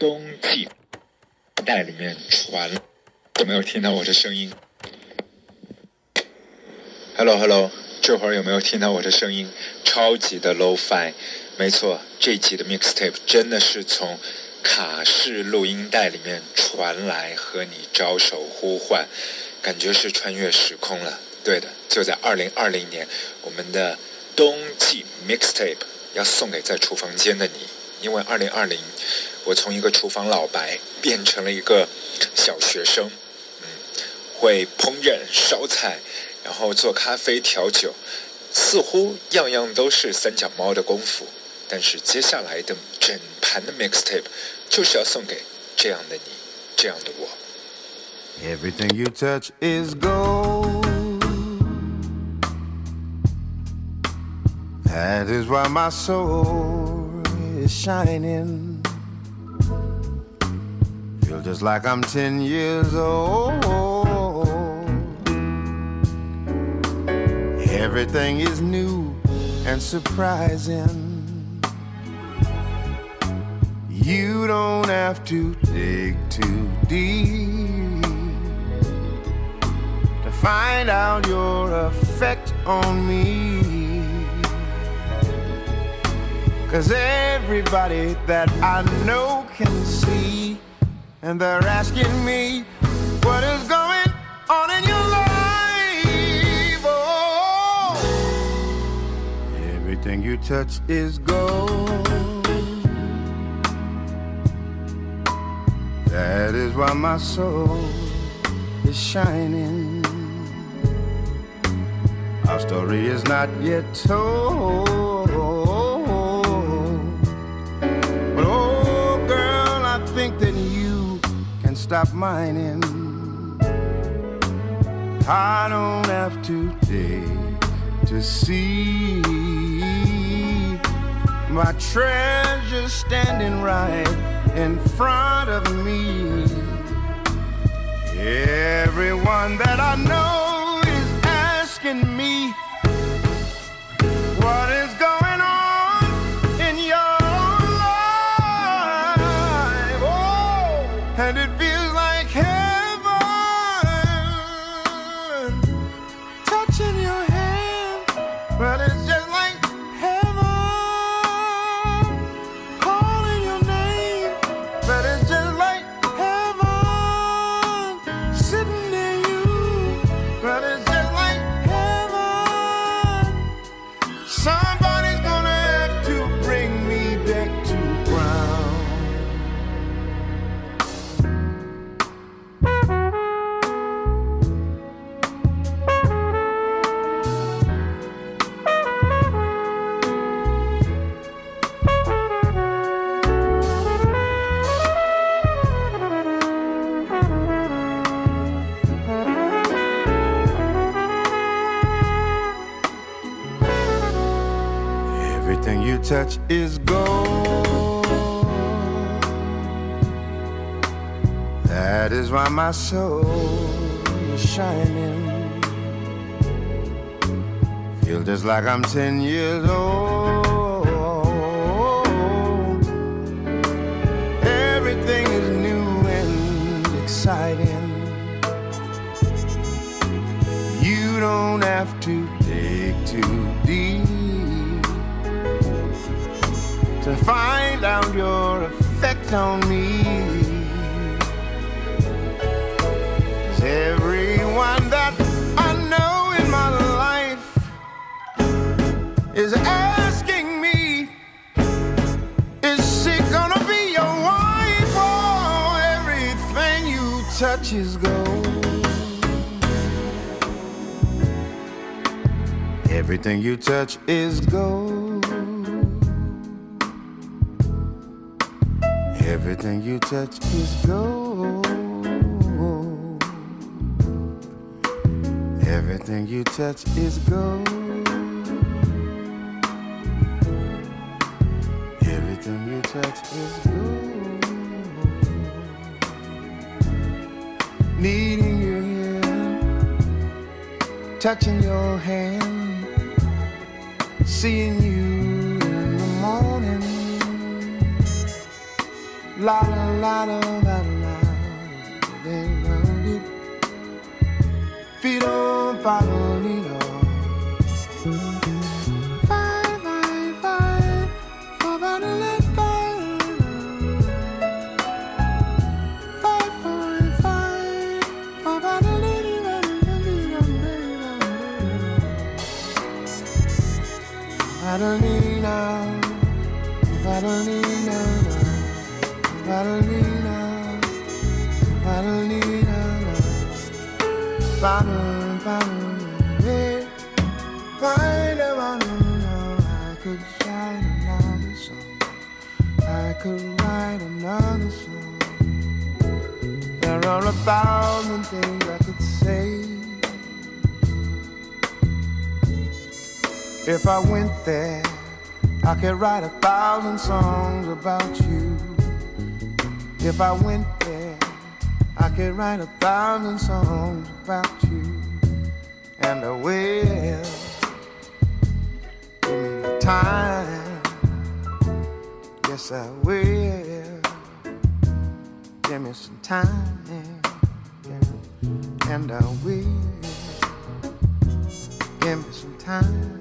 冬季袋里面传，有没有听到我的声音？Hello Hello，这会儿有没有听到我的声音？超级的 low fi，没错，这一集的 mixtape 真的是从卡式录音带里面传来，和你招手呼唤，感觉是穿越时空了。对的，就在二零二零年，我们的冬季 mixtape 要送给在厨房间的你，因为二零二零，我从一个厨房老白变成了一个小学生，嗯，会烹饪、烧菜，然后做咖啡、调酒，似乎样样都是三脚猫的功夫。但是接下来的整盘的 mixtape 就是要送给这样的你，这样的我。Everything you touch is gold. That is why my soul is shining. Feel just like I'm 10 years old. Everything is new and surprising. You don't have to dig too deep to find out your effect on me. Cause everybody that I know can and they're asking me, what is going on in your life? Oh, everything you touch is gold. That is why my soul is shining. Our story is not yet told. Stop mining. I don't have to dig to see my treasure standing right in front of me. Everyone that I know is asking me, touch is gold. That is why my soul is shining. Feel just like I'm 10 years old. Find out your effect on me. Everyone that I know in my life is asking me, is she gonna be your wife? Oh, everything you touch is gold. Everything you touch is gold. Touch is gold. Everything you touch is gold. Everything you touch is gold. Needing your ear, touching your hand, seeing you la la la la la la Fido, fado, thousand things I could say. If I went there, I could write a thousand songs about you. If I went there, I could write a thousand songs about you. And I will. Give me the time. Yes, I will. Give me some time. And I will. Give me some time.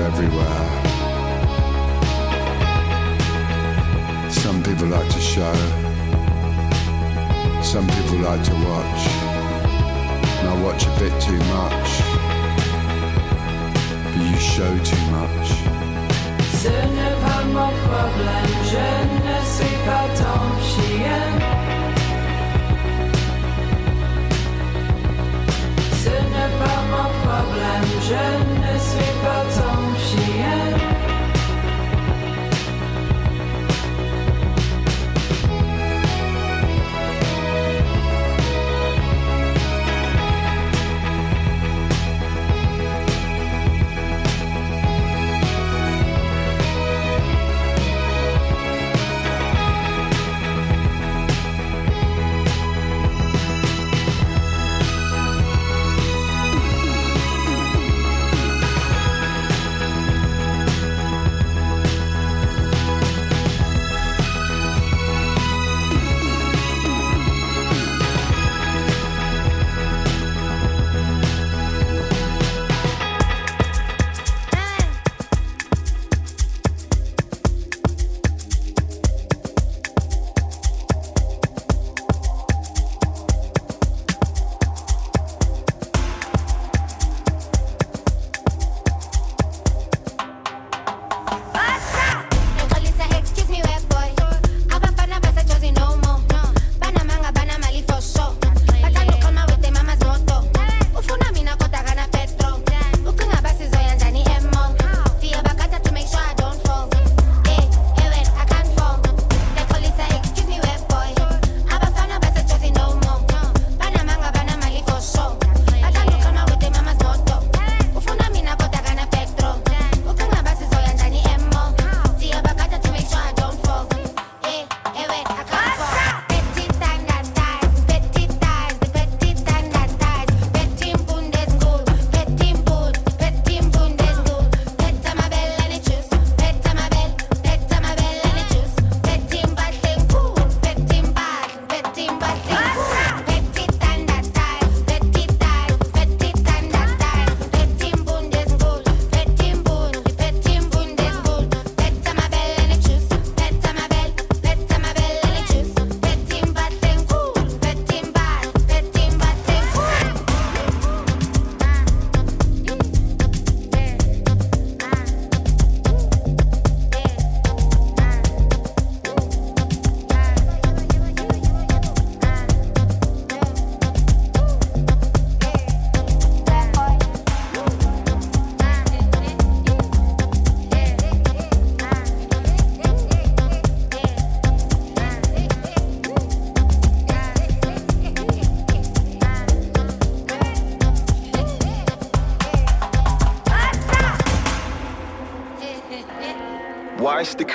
everywhere. Some people like to show, some people like to watch. And I watch a bit too much, but you show too much. Ce n'est pas mon problème, je ne suis pas ton chien. Ce n'est pas mon problème, je ne suis pas ton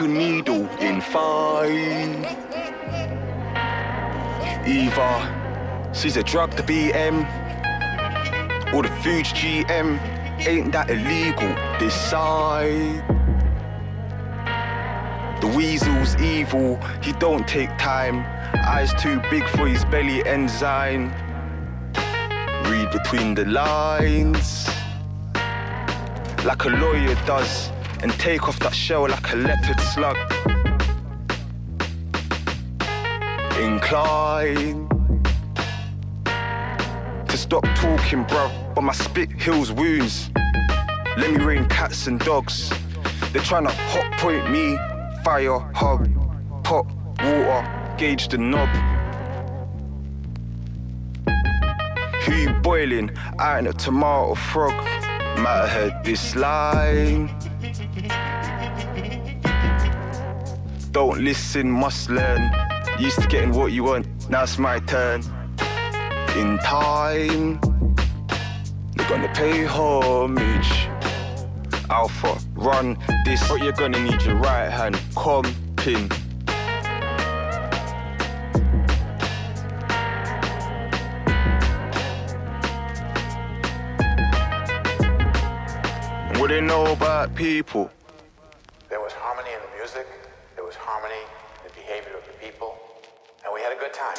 bicycle needle in five. Either she's a drug to BM or the food's GM. Ain't that illegal? Decide. The weasel's evil, he don't take time. Eyes too big for his belly enzyme. Read between the lines, like a lawyer does and take off that shell like a leopard slug. Incline, to Stop talking, bruv, but my spit heals wounds. Let me rain cats and dogs. They're trying to hot point me, fire, hug, pot, water, gauge the knob. Who you boiling? I ain't a tomato frog. Have heard this line. Don't listen, must learn. Used to getting what you want, now it's my turn. In time, you're gonna pay homage. Alpha, run this, but you're gonna need your right hand. Comping. They know about people? There was harmony in the music, there was harmony in the behavior of the people, and we had a good time.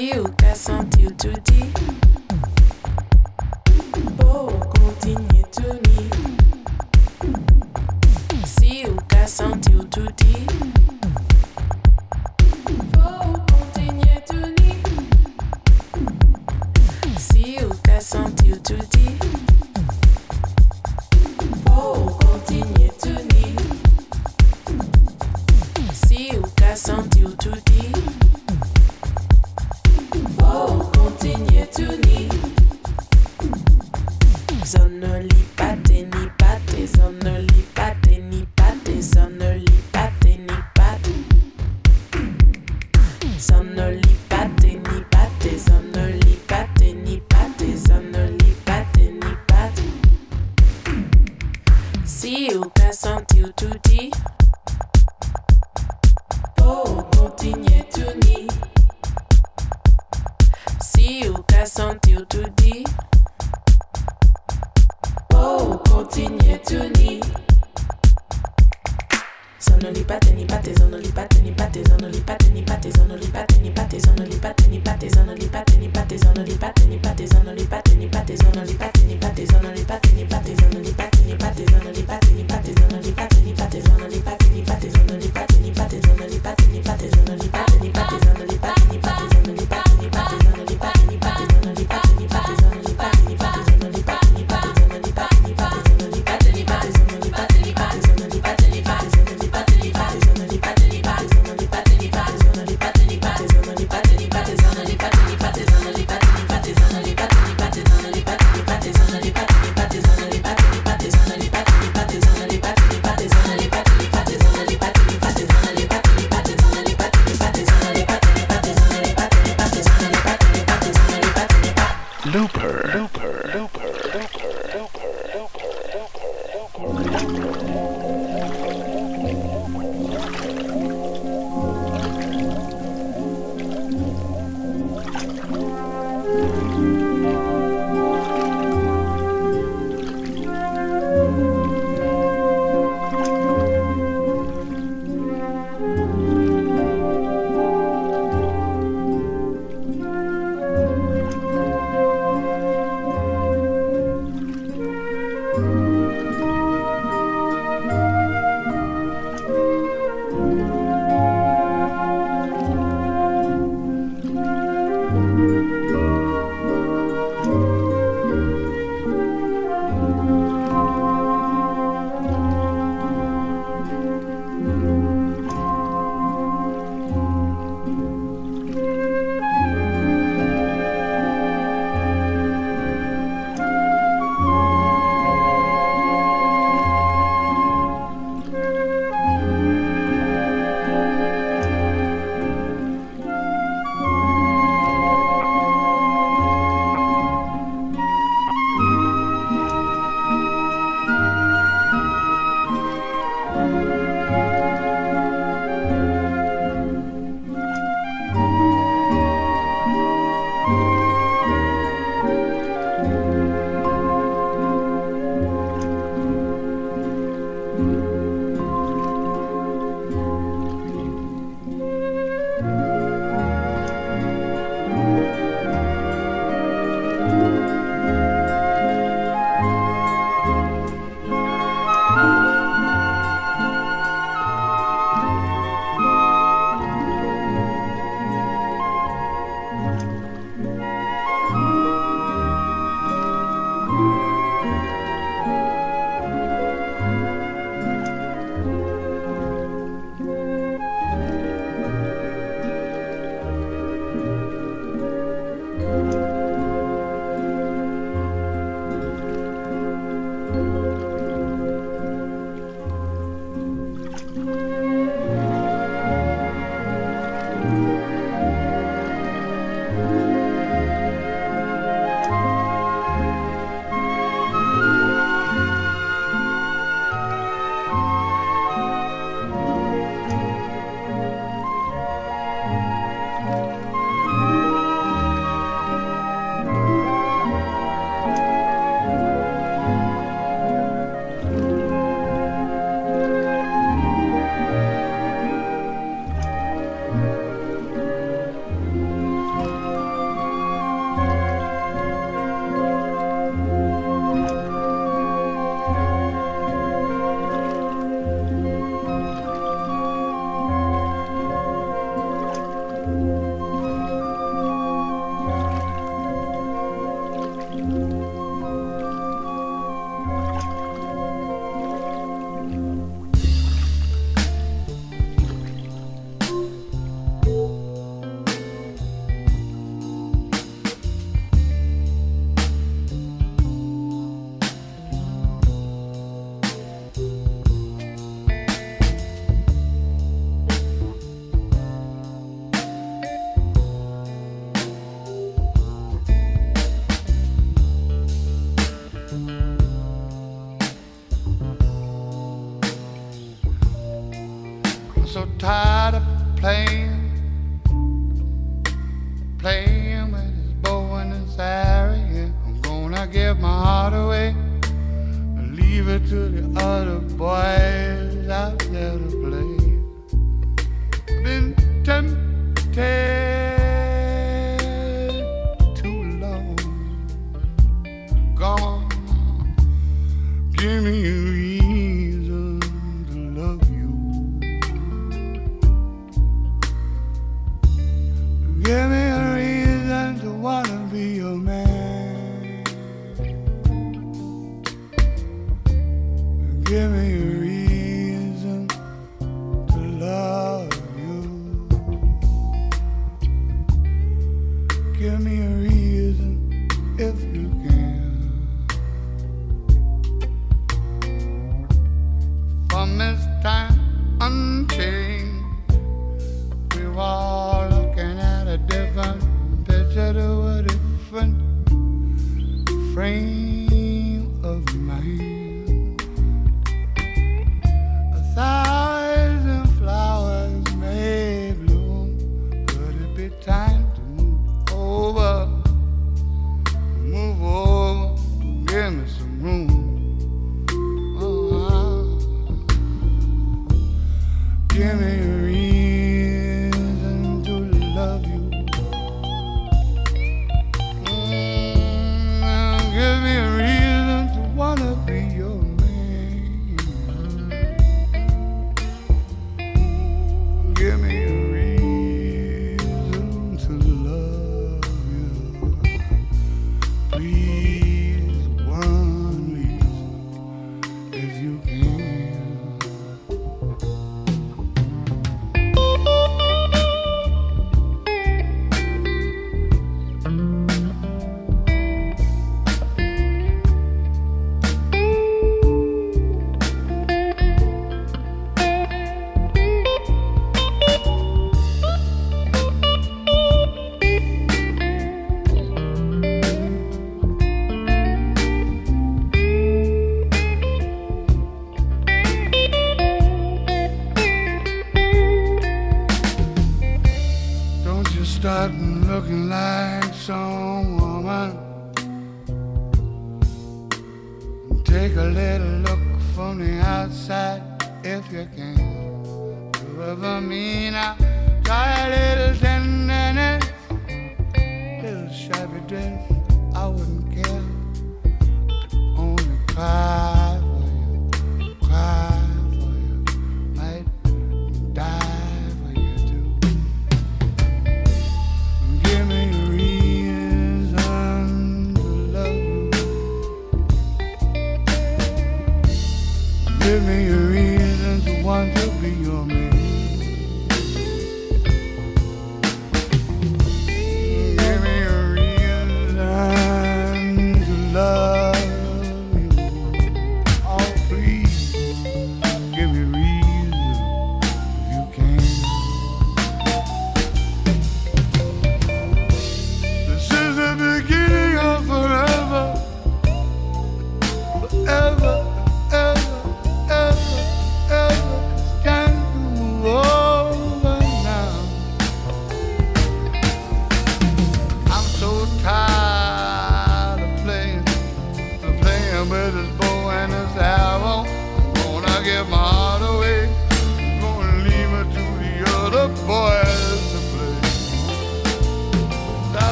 you got something to do. no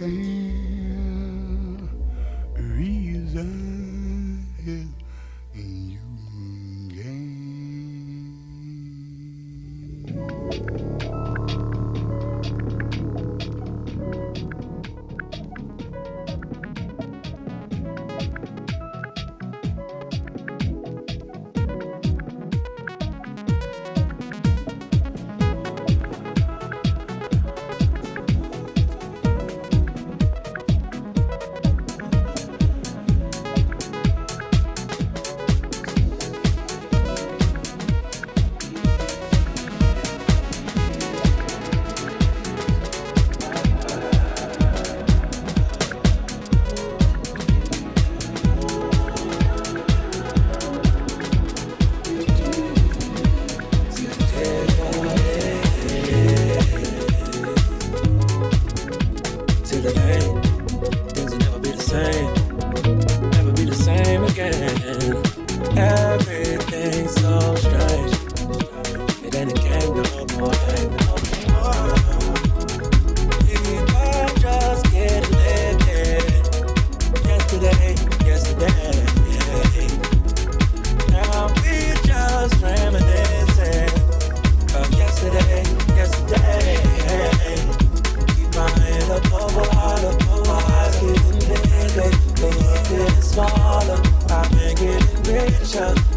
quem illusion